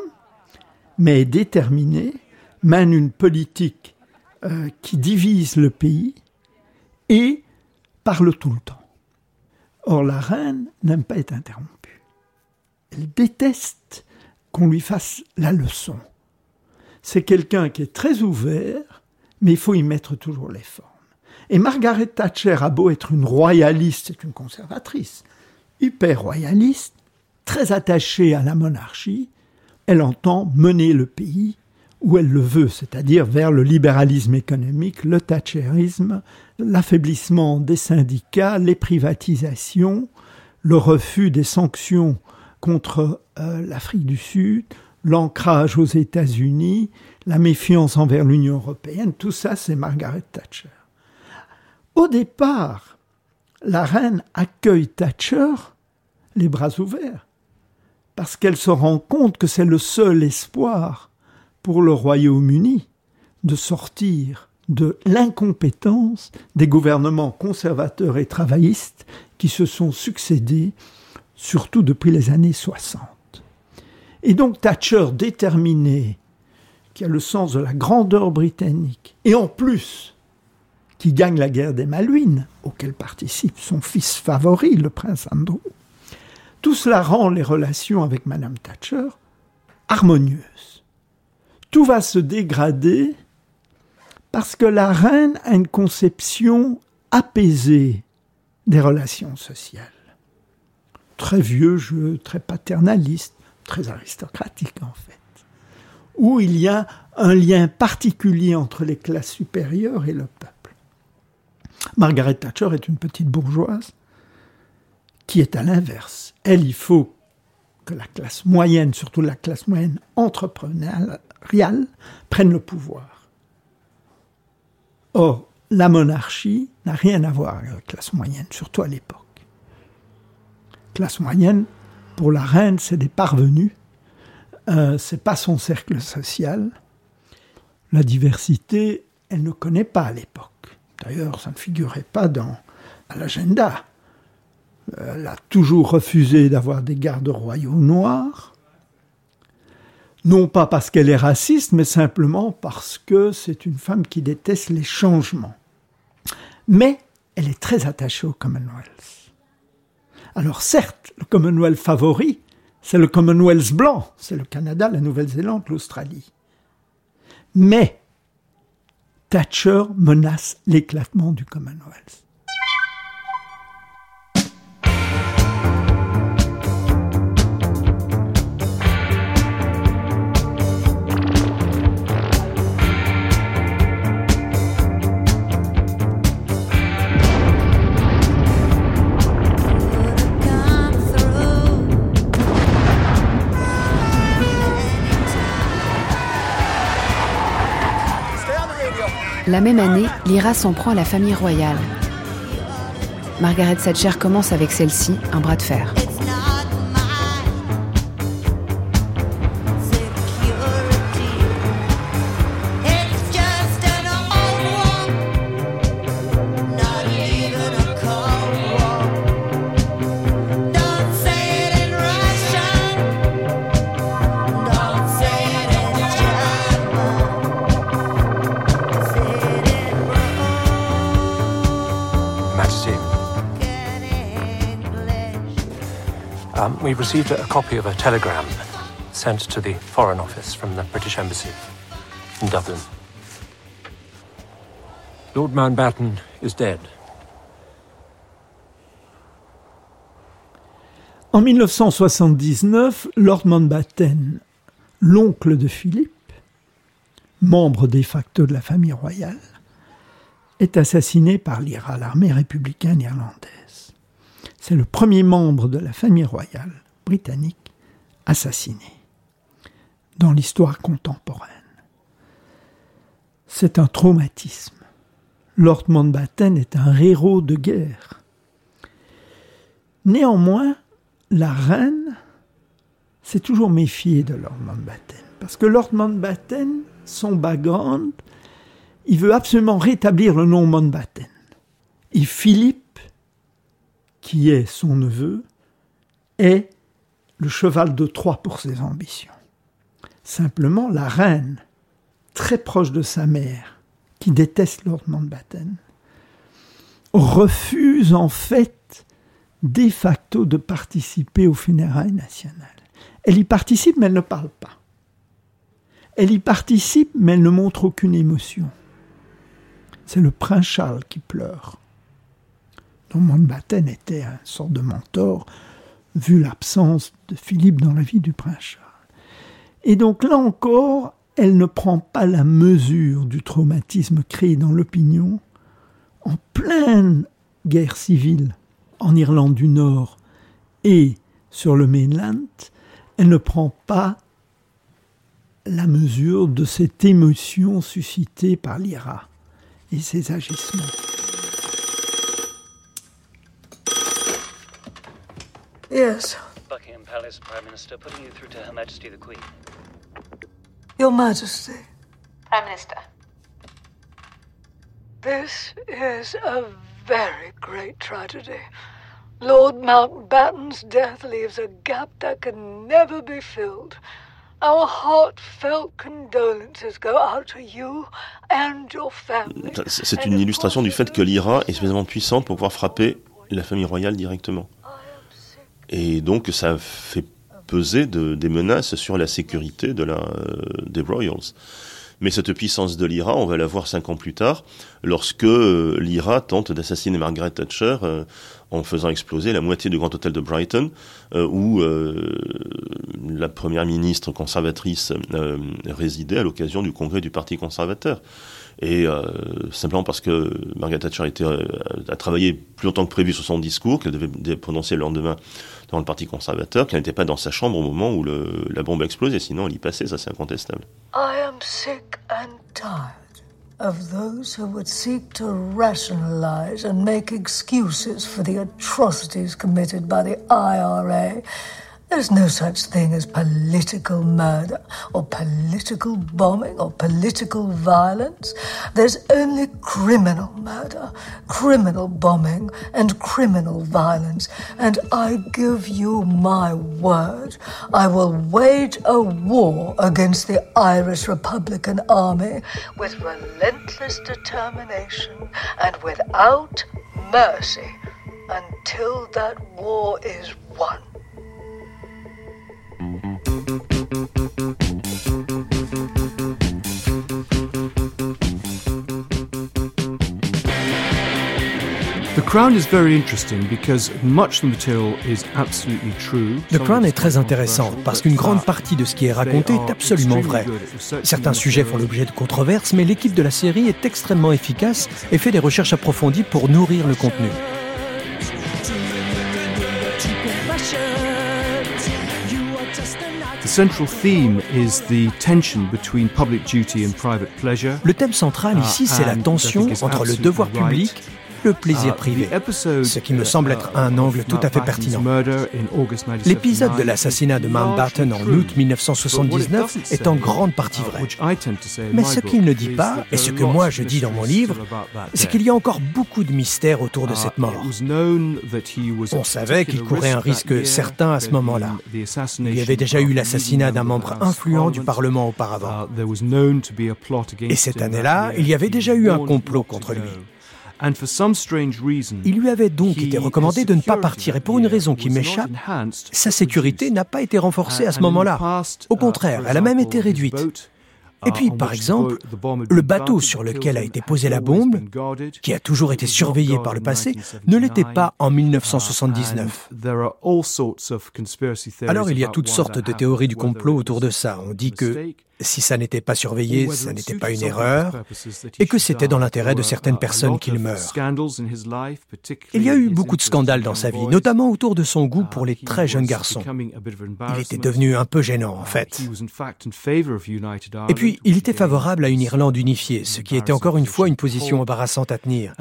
mais est déterminée, mène une politique euh, qui divise le pays et parle tout le temps. Or, la reine n'aime pas être interrompue. Elle déteste qu'on lui fasse la leçon. C'est quelqu'un qui est très ouvert, mais il faut y mettre toujours les formes. Et Margaret Thatcher a beau être une royaliste, c'est une conservatrice, hyper royaliste, très attachée à la monarchie, elle entend mener le pays où elle le veut, c'est-à-dire vers le libéralisme économique, le thatcherisme, l'affaiblissement des syndicats, les privatisations, le refus des sanctions contre euh, l'Afrique du Sud, l'ancrage aux États-Unis, la méfiance envers l'Union européenne, tout ça c'est Margaret Thatcher. Au départ, la reine accueille Thatcher les bras ouverts, parce qu'elle se rend compte que c'est le seul espoir pour le Royaume-Uni de sortir de l'incompétence des gouvernements conservateurs et travaillistes qui se sont succédés, surtout depuis les années 60. Et donc Thatcher, déterminé, qui a le sens de la grandeur britannique, et en plus qui gagne la guerre des Malouines, auquel participe son fils favori, le prince Andrew, tout cela rend les relations avec Madame Thatcher harmonieuses. Tout va se dégrader parce que la reine a une conception apaisée des relations sociales. Très vieux jeu, très paternaliste, très aristocratique en fait, où il y a un lien particulier entre les classes supérieures et le peuple. Margaret Thatcher est une petite bourgeoise qui est à l'inverse. Elle, il faut que la classe moyenne, surtout la classe moyenne entrepreneuriale, prenne le pouvoir. Or, la monarchie n'a rien à voir avec la classe moyenne, surtout à l'époque. Classe moyenne, pour la reine, c'est des parvenus, euh, c'est pas son cercle social. La diversité, elle ne connaît pas à l'époque. D'ailleurs, ça ne figurait pas dans l'agenda. Elle a toujours refusé d'avoir des gardes royaux noirs. Non pas parce qu'elle est raciste, mais simplement parce que c'est une femme qui déteste les changements. Mais elle est très attachée au Commonwealth. Alors certes, le Commonwealth favori, c'est le Commonwealth blanc, c'est le Canada, la Nouvelle-Zélande, l'Australie. Mais Thatcher menace l'éclatement du Commonwealth. La même année, l'IRA s'en prend à la famille royale. Margaret Thatcher commence avec celle-ci un bras de fer. we received a copy of a telegram sent to the Foreign Office from the British Embassy in Dublin. Lord Mountbatten is dead. En 1979, Lord Mountbatten, l'oncle de Philippe, membre de facto de la famille royale, est assassiné par l'IRA, l'armée républicaine irlandaise. C'est le premier membre de la famille royale britannique assassiné dans l'histoire contemporaine. C'est un traumatisme. Lord Mountbatten est un héros de guerre. Néanmoins, la reine s'est toujours méfiée de Lord Mountbatten. Parce que Lord Mountbatten, son background, il veut absolument rétablir le nom Mountbatten. Et Philippe, qui est son neveu, est le cheval de Troie pour ses ambitions. Simplement, la reine, très proche de sa mère, qui déteste Lord Mountbatten, refuse en fait de facto de participer aux funérailles nationales. Elle y participe, mais elle ne parle pas. Elle y participe, mais elle ne montre aucune émotion. C'est le prince Charles qui pleure. Donc Mountbatten était un sort de mentor, vu l'absence de Philippe dans la vie du prince Charles. Et donc là encore, elle ne prend pas la mesure du traumatisme créé dans l'opinion en pleine guerre civile en Irlande du Nord et sur le mainland, elle ne prend pas la mesure de cette émotion suscitée par l'IRA et ses agissements. Yes. Buckingham Palace, Prime Minister, putting you through to Her Majesty the Queen. Your Majesty. Prime Minister. This is a very great tragedy. Lord Mountbatten's death leaves a gap that can never be filled. Our heartfelt condolences go out to you and your family. C'est une illustration du fait que l'IRA est suffisamment puissante pour pouvoir frapper la famille royale directement. Et donc ça fait peser de, des menaces sur la sécurité euh, des Royals. Mais cette puissance de l'IRA, on va la voir cinq ans plus tard, lorsque euh, l'IRA tente d'assassiner Margaret Thatcher euh, en faisant exploser la moitié du grand hôtel de Brighton, euh, où la première ministre conservatrice résidait à l'occasion du congrès du Parti conservateur. Et simplement parce que Margaret Thatcher était, a travaillé plus longtemps que prévu sur son discours, qu'elle devait prononcer le lendemain dans le Parti conservateur, qu'elle n'était pas dans sa chambre au moment où la bombe a explosé, sinon elle y passait, ça c'est incontestable. I am sick and tired of those who would seek to rationalize and make excuses for the atrocities committed by the IRA There's no such thing as political murder or political bombing or political violence. There's only criminal murder, criminal bombing, and criminal violence. And I give you my word, I will wage a war against the Irish Republican Army with relentless determination and without mercy until that war is won. Crown is very interesting because much of the material is absolutely true. The Crown est très intéressant parce qu'une grande partie de ce qui est raconté est absolument vrai. Certains sujets font l'objet de controverses, mais l'équipe de la série est extrêmement efficace et fait des recherches approfondies pour nourrir le contenu. Le thème central ici, c'est la tension entre le devoir public le plaisir uh, privé, ce qui me semble être un uh, angle tout à fait pertinent. L'épisode de l'assassinat de Mountbatten en août 1979 est en grande partie vrai. Mais ce qu'il ne dit pas, et ce que moi je dis dans mon livre, c'est qu'il y a encore beaucoup de mystères autour de cette mort. On savait qu'il courait un risque certain à ce moment-là. Il y avait déjà eu l'assassinat d'un membre influent du Parlement auparavant. Et cette année-là, il y avait déjà eu un complot contre lui. Il lui avait donc été recommandé de ne pas partir et pour une raison qui m'échappe, sa sécurité n'a pas été renforcée à ce moment-là. Au contraire, elle a même été réduite. Et puis, par exemple, le bateau sur lequel a été posée la bombe, qui a toujours été surveillé par le passé, ne l'était pas en 1979. Alors il y a toutes sortes de théories du complot autour de ça. On dit que si ça n'était pas surveillé, ça n'était pas une erreur, et que c'était dans l'intérêt de certaines personnes qu'il meure. Il y a eu beaucoup de scandales dans sa vie, notamment autour de son goût pour les très jeunes garçons. Il était devenu un peu gênant, en fait. Et puis, il était favorable à une Irlande unifiée, ce qui était encore une fois une position embarrassante à tenir.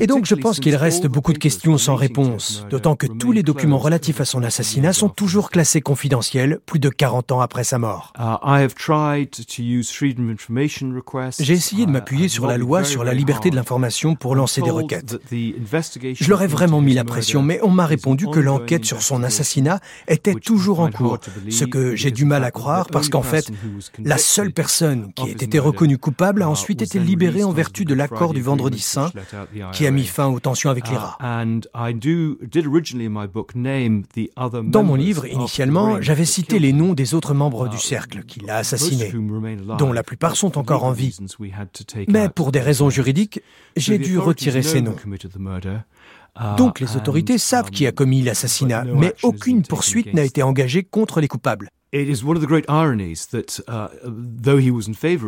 Et donc, je pense qu'il reste beaucoup de questions sans réponse, d'autant que tous les documents relatifs à son assassinat sont toujours classés confidentiels, plus de 40 ans après sa mort. Uh, J'ai essayé de m'appuyer sur la loi sur la liberté de l'information pour lancer des requêtes. Je leur ai vraiment mis la pression, mais on m'a répondu que l'enquête sur son assassinat était toujours en cours, ce que j'ai du mal à croire parce qu'en fait, la seule personne qui ait été reconnue coupable a ensuite été libérée en vertu de l'accord du Vendredi Saint qui a mis fin aux tensions avec l'IRA. Dans mon livre, initialement, j'avais cité les noms des autres membres du cercle qui l'a assassiné, dont la plupart sont encore en vie. Mais pour des raisons juridiques, j'ai dû retirer ces noms. Donc les autorités savent qui a commis l'assassinat, mais aucune poursuite n'a été engagée contre les coupables.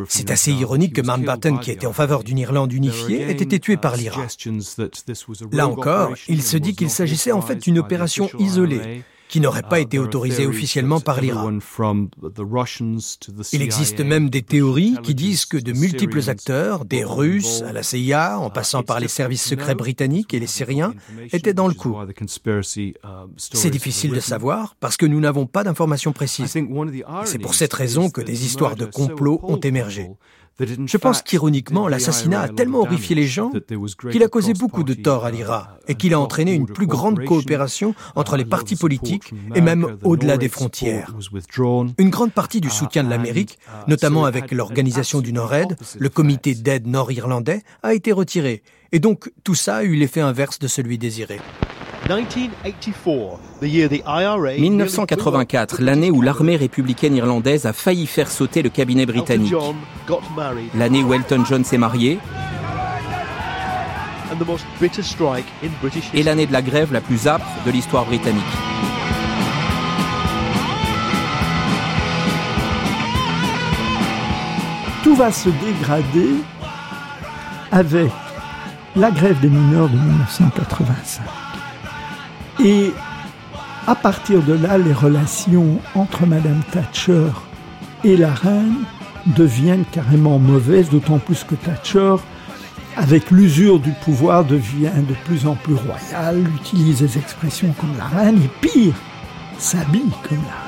C'est assez ironique que Mountbatten, qui était en faveur d'une Irlande unifiée, ait été tué par l'IRA. Là encore, il se dit qu'il s'agissait en fait d'une opération isolée qui n'aurait pas été autorisé officiellement par l'Iran. Il existe même des théories qui disent que de multiples acteurs, des Russes à la CIA, en passant par les services secrets britanniques et les Syriens, étaient dans le coup. C'est difficile de savoir parce que nous n'avons pas d'informations précises. C'est pour cette raison que des histoires de complot ont émergé. Je pense qu'ironiquement, l'assassinat a tellement horrifié les gens qu'il a causé beaucoup de tort à l'IRA et qu'il a entraîné une plus grande coopération entre les partis politiques et même au-delà des frontières. Une grande partie du soutien de l'Amérique, notamment avec l'organisation du Nord-Aid, le comité d'aide nord-irlandais, a été retiré. Et donc tout ça a eu l'effet inverse de celui désiré. 1984, l'année où l'armée républicaine irlandaise a failli faire sauter le cabinet britannique. L'année où Elton John s'est marié. Et l'année de la grève la plus âpre de l'histoire britannique. Tout va se dégrader avec la grève des mineurs de 1985. Et à partir de là, les relations entre Madame Thatcher et la reine deviennent carrément mauvaises, d'autant plus que Thatcher, avec l'usure du pouvoir, devient de plus en plus royale, utilise des expressions comme la reine, et pire, s'habille comme la reine.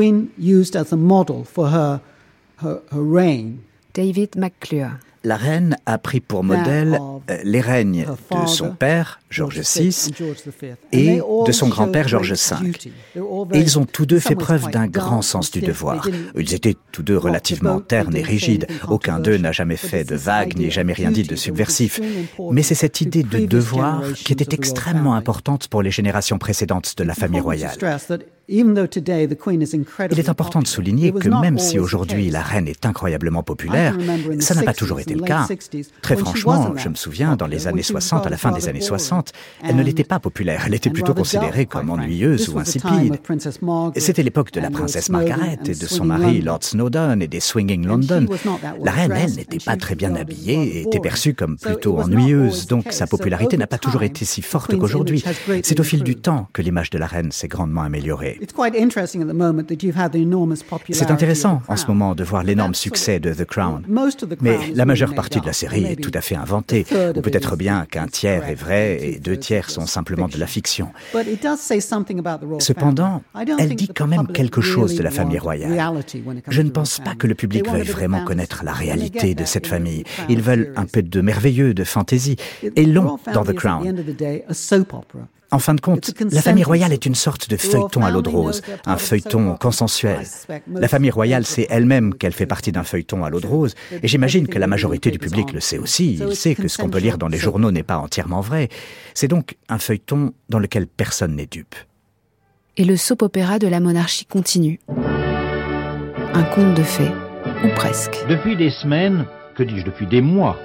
Queen used as a model for her, her, her reign. David McClure. La reine a pris pour modèle euh, les règnes de son père, George VI, et de son grand-père, George V. Et ils ont tous deux fait preuve d'un grand sens du devoir. Ils étaient tous deux relativement ternes et rigides. Aucun d'eux n'a jamais fait de vagues ni jamais rien dit de subversif. Mais c'est cette idée de devoir qui était extrêmement importante pour les générations précédentes de la famille royale. Il est important de souligner que même si aujourd'hui la reine est incroyablement populaire, ça n'a pas toujours été le cas. Très franchement, je me souviens, dans les années 60, à la fin des années 60, elle ne l'était pas populaire, elle était plutôt considérée comme ennuyeuse ou insipide. C'était l'époque de la princesse Margaret et de son mari Lord Snowdon et des Swinging London. La reine, elle, n'était pas très bien habillée et était perçue comme plutôt ennuyeuse, donc sa popularité n'a pas toujours été si forte qu'aujourd'hui. C'est au fil du temps que l'image de la reine s'est grandement améliorée. C'est intéressant en ce moment de voir l'énorme succès de The Crown. Mais la majeure partie de la série est tout à fait inventée, ou peut-être bien qu'un tiers est vrai et deux tiers sont simplement de la fiction. Cependant, elle dit quand même quelque chose de la famille royale. Je ne pense pas que le public veuille vraiment connaître la réalité de cette famille. Ils veulent un peu de merveilleux, de fantaisie, et l'ont dans The Crown. En fin de compte, la famille royale est une sorte de feuilleton à l'eau de rose, un feuilleton consensuel. La famille royale sait elle-même qu'elle fait partie d'un feuilleton à l'eau de rose, et j'imagine que la majorité du public le sait aussi. Il sait que ce qu'on peut lire dans les journaux n'est pas entièrement vrai. C'est donc un feuilleton dans lequel personne n'est dupe. Et le soap-opéra de la monarchie continue. Un conte de fées, ou presque. Depuis des semaines, que dis-je depuis des mois,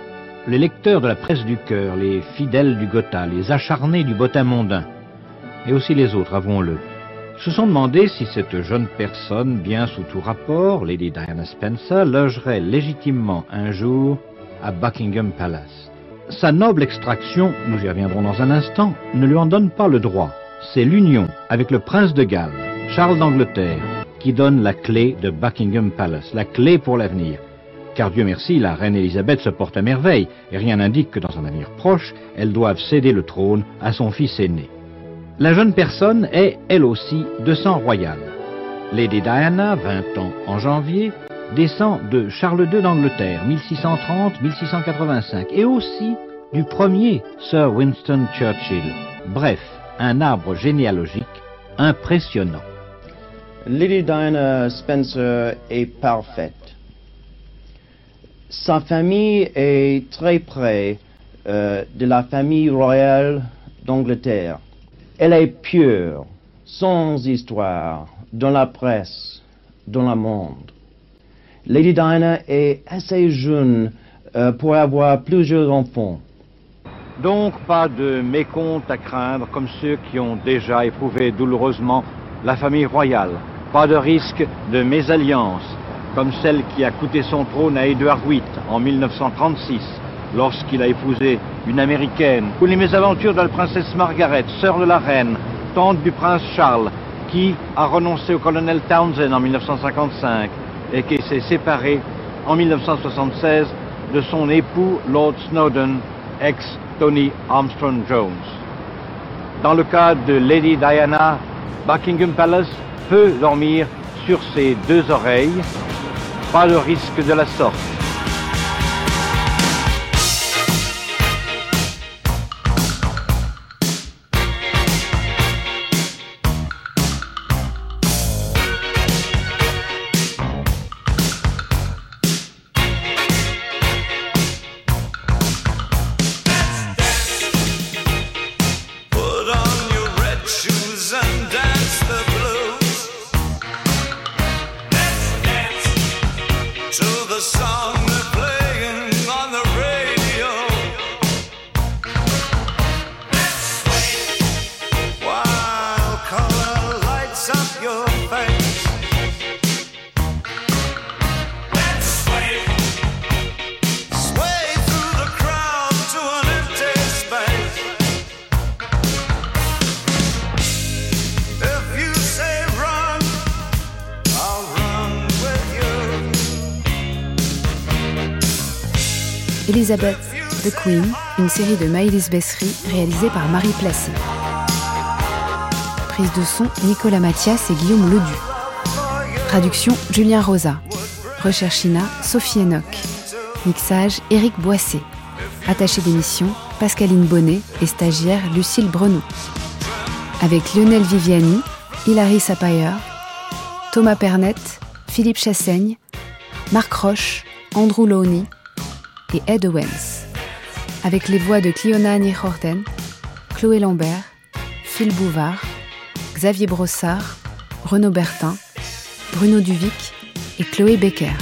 les lecteurs de la presse du cœur, les fidèles du Gotha, les acharnés du bottin mondain, et aussi les autres, avouons-le, se sont demandé si cette jeune personne, bien sous tout rapport, Lady Diana Spencer, logerait légitimement un jour à Buckingham Palace. Sa noble extraction, nous y reviendrons dans un instant, ne lui en donne pas le droit. C'est l'union avec le prince de Galles, Charles d'Angleterre, qui donne la clé de Buckingham Palace, la clé pour l'avenir car Dieu merci, la reine Élisabeth se porte à merveille, et rien n'indique que dans un avenir proche, elle doive céder le trône à son fils aîné. La jeune personne est, elle aussi, de sang royal. Lady Diana, 20 ans en janvier, descend de Charles II d'Angleterre, 1630-1685, et aussi du premier Sir Winston Churchill. Bref, un arbre généalogique impressionnant. Lady Diana Spencer est parfaite sa famille est très près euh, de la famille royale d'Angleterre. Elle est pure, sans histoire, dans la presse, dans le monde. Lady Diana est assez jeune euh, pour avoir plusieurs enfants. Donc pas de mécompte à craindre comme ceux qui ont déjà éprouvé douloureusement la famille royale. Pas de risque de mésalliance comme celle qui a coûté son trône à Edward VIII en 1936, lorsqu'il a épousé une américaine, ou les mésaventures de la princesse Margaret, sœur de la reine, tante du prince Charles, qui a renoncé au colonel Townsend en 1955 et qui s'est séparée en 1976 de son époux Lord Snowden, ex-Tony Armstrong Jones. Dans le cas de Lady Diana, Buckingham Palace peut dormir sur ses deux oreilles pas le risque de la sorte. Elizabeth, The Queen, une série de Maëlys Bessery réalisée par Marie Placé. Prise de son Nicolas Mathias et Guillaume Ledu. Traduction Julien Rosa. Recherche Ina Sophie Enoch. Mixage Éric Boissé. Attaché d'émission Pascaline Bonnet et stagiaire Lucille Brenou. Avec Lionel Viviani, Hilary Sapayer, Thomas Pernette, Philippe Chassaigne, Marc Roche, Andrew Lowney, et Ed Owens, avec les voix de Cliona Nihorten, Chloé Lambert, Phil Bouvard, Xavier Brossard, Renaud Bertin, Bruno Duvic et Chloé Becker.